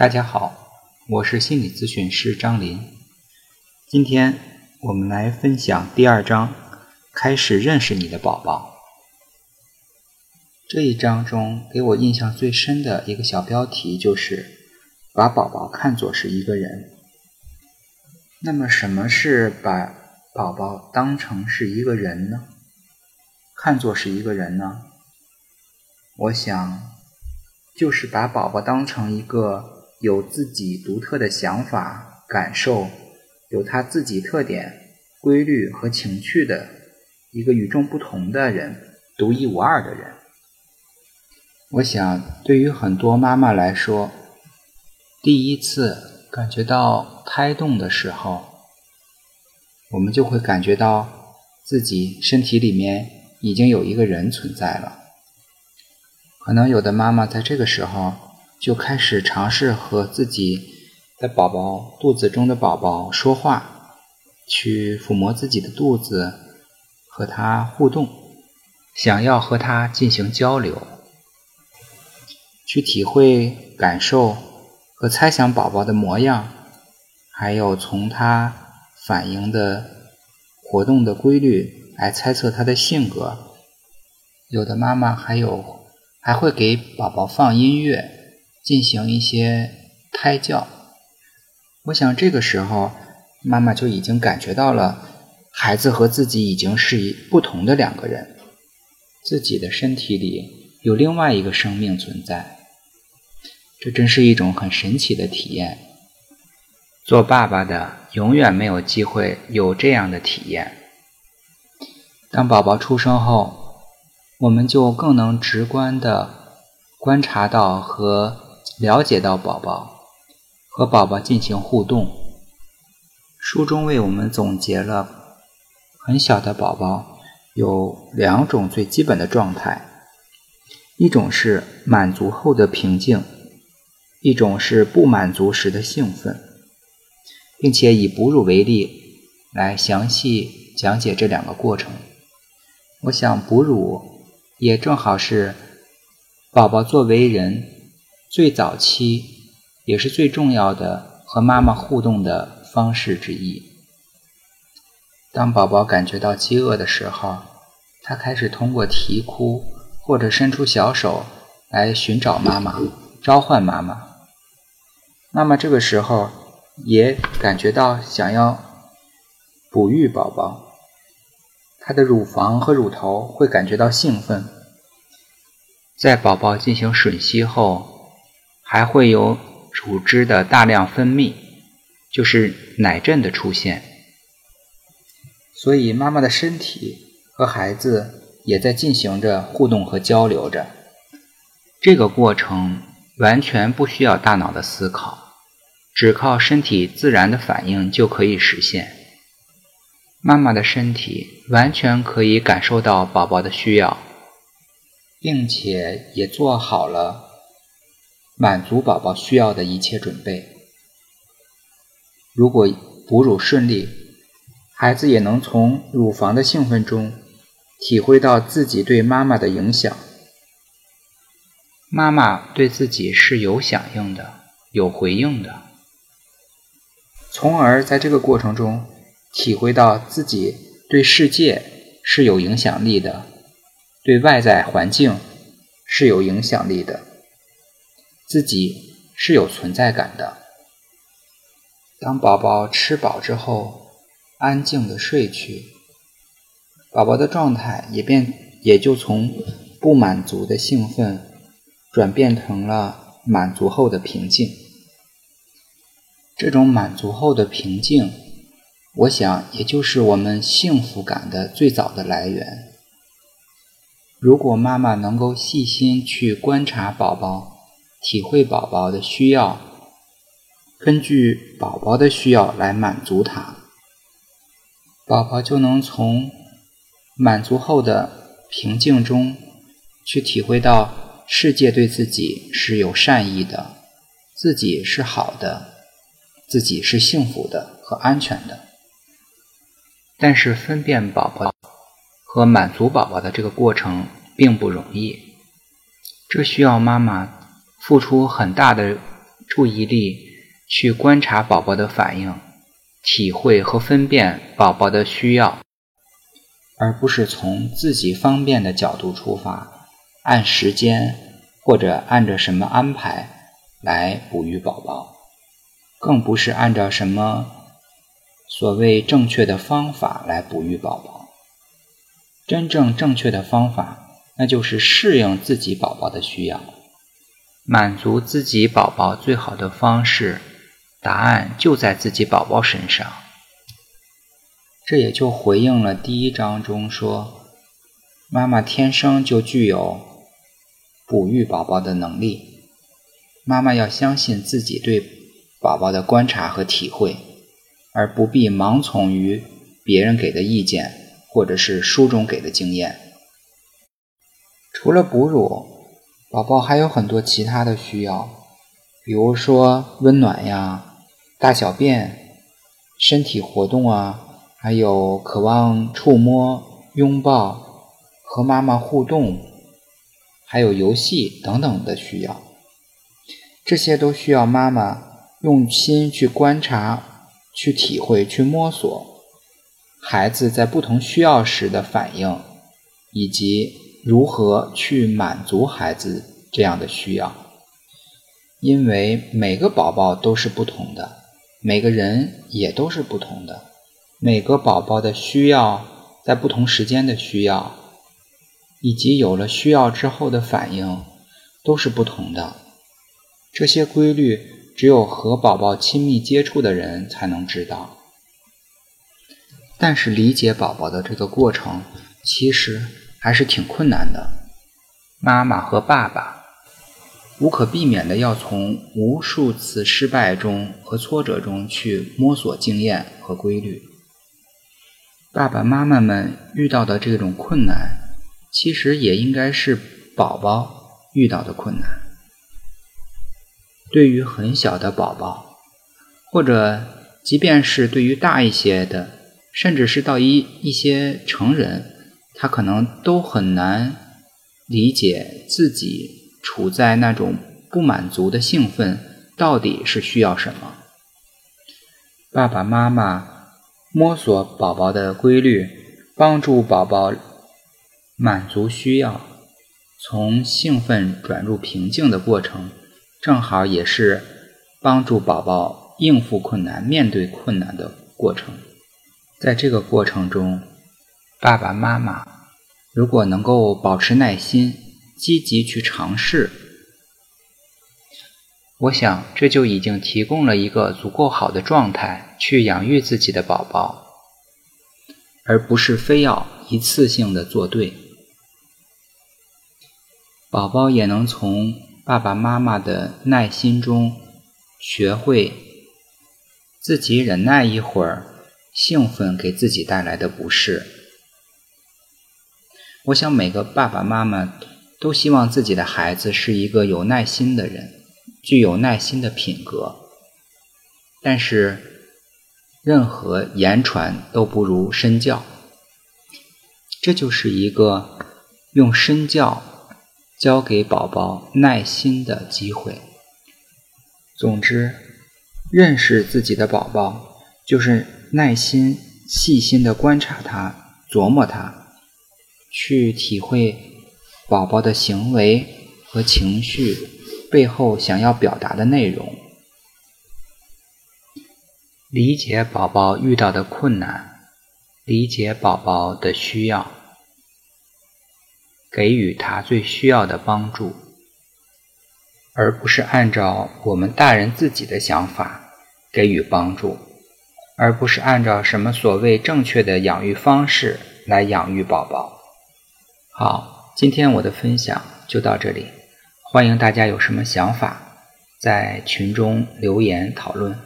大家好，我是心理咨询师张林。今天我们来分享第二章，开始认识你的宝宝。这一章中给我印象最深的一个小标题就是“把宝宝看作是一个人”。那么，什么是把宝宝当成是一个人呢？看作是一个人呢？我想，就是把宝宝当成一个。有自己独特的想法、感受，有他自己特点、规律和情趣的一个与众不同的人，独一无二的人。我想，对于很多妈妈来说，第一次感觉到胎动的时候，我们就会感觉到自己身体里面已经有一个人存在了。可能有的妈妈在这个时候。就开始尝试和自己的宝宝肚子中的宝宝说话，去抚摸自己的肚子，和他互动，想要和他进行交流，去体会、感受和猜想宝宝的模样，还有从他反应的活动的规律来猜测他的性格。有的妈妈还有还会给宝宝放音乐。进行一些胎教，我想这个时候妈妈就已经感觉到了孩子和自己已经是一不同的两个人，自己的身体里有另外一个生命存在，这真是一种很神奇的体验。做爸爸的永远没有机会有这样的体验。当宝宝出生后，我们就更能直观的观察到和。了解到宝宝和宝宝进行互动，书中为我们总结了很小的宝宝有两种最基本的状态，一种是满足后的平静，一种是不满足时的兴奋，并且以哺乳为例来详细讲解这两个过程。我想哺乳也正好是宝宝作为人。最早期也是最重要的和妈妈互动的方式之一。当宝宝感觉到饥饿的时候，他开始通过啼哭或者伸出小手来寻找妈妈，召唤妈妈。妈妈这个时候也感觉到想要哺育宝宝，她的乳房和乳头会感觉到兴奋。在宝宝进行吮吸后。还会有乳汁的大量分泌，就是奶阵的出现。所以妈妈的身体和孩子也在进行着互动和交流着。这个过程完全不需要大脑的思考，只靠身体自然的反应就可以实现。妈妈的身体完全可以感受到宝宝的需要，并且也做好了。满足宝宝需要的一切准备。如果哺乳顺利，孩子也能从乳房的兴奋中体会到自己对妈妈的影响。妈妈对自己是有响应的，有回应的，从而在这个过程中体会到自己对世界是有影响力的，对外在环境是有影响力的。自己是有存在感的。当宝宝吃饱之后，安静的睡去，宝宝的状态也变，也就从不满足的兴奋，转变成了满足后的平静。这种满足后的平静，我想也就是我们幸福感的最早的来源。如果妈妈能够细心去观察宝宝，体会宝宝的需要，根据宝宝的需要来满足他，宝宝就能从满足后的平静中去体会到世界对自己是有善意的，自己是好的，自己是幸福的和安全的。但是分辨宝宝和满足宝宝的这个过程并不容易，这需要妈妈。付出很大的注意力去观察宝宝的反应，体会和分辨宝宝的需要，而不是从自己方便的角度出发，按时间或者按着什么安排来哺育宝宝，更不是按照什么所谓正确的方法来哺育宝宝。真正正确的方法，那就是适应自己宝宝的需要。满足自己宝宝最好的方式，答案就在自己宝宝身上。这也就回应了第一章中说，妈妈天生就具有哺育宝宝的能力。妈妈要相信自己对宝宝的观察和体会，而不必盲从于别人给的意见或者是书中给的经验。除了哺乳。宝宝还有很多其他的需要，比如说温暖呀、大小便、身体活动啊，还有渴望触摸、拥抱、和妈妈互动，还有游戏等等的需要。这些都需要妈妈用心去观察、去体会、去摸索孩子在不同需要时的反应，以及。如何去满足孩子这样的需要？因为每个宝宝都是不同的，每个人也都是不同的，每个宝宝的需要，在不同时间的需要，以及有了需要之后的反应，都是不同的。这些规律，只有和宝宝亲密接触的人才能知道。但是理解宝宝的这个过程，其实。还是挺困难的。妈妈和爸爸无可避免的要从无数次失败中和挫折中去摸索经验和规律。爸爸妈妈们遇到的这种困难，其实也应该是宝宝遇到的困难。对于很小的宝宝，或者即便是对于大一些的，甚至是到一一些成人。他可能都很难理解自己处在那种不满足的兴奋到底是需要什么。爸爸妈妈摸索宝宝的规律，帮助宝宝满足需要，从兴奋转入平静的过程，正好也是帮助宝宝应付困难、面对困难的过程。在这个过程中，爸爸妈妈如果能够保持耐心，积极去尝试，我想这就已经提供了一个足够好的状态去养育自己的宝宝，而不是非要一次性的做对。宝宝也能从爸爸妈妈的耐心中学会自己忍耐一会儿兴奋给自己带来的不适。我想每个爸爸妈妈都希望自己的孩子是一个有耐心的人，具有耐心的品格。但是，任何言传都不如身教。这就是一个用身教教给宝宝耐心的机会。总之，认识自己的宝宝，就是耐心、细心的观察他，琢磨他。去体会宝宝的行为和情绪背后想要表达的内容，理解宝宝遇到的困难，理解宝宝的需要，给予他最需要的帮助，而不是按照我们大人自己的想法给予帮助，而不是按照什么所谓正确的养育方式来养育宝宝。好，今天我的分享就到这里，欢迎大家有什么想法在群中留言讨论。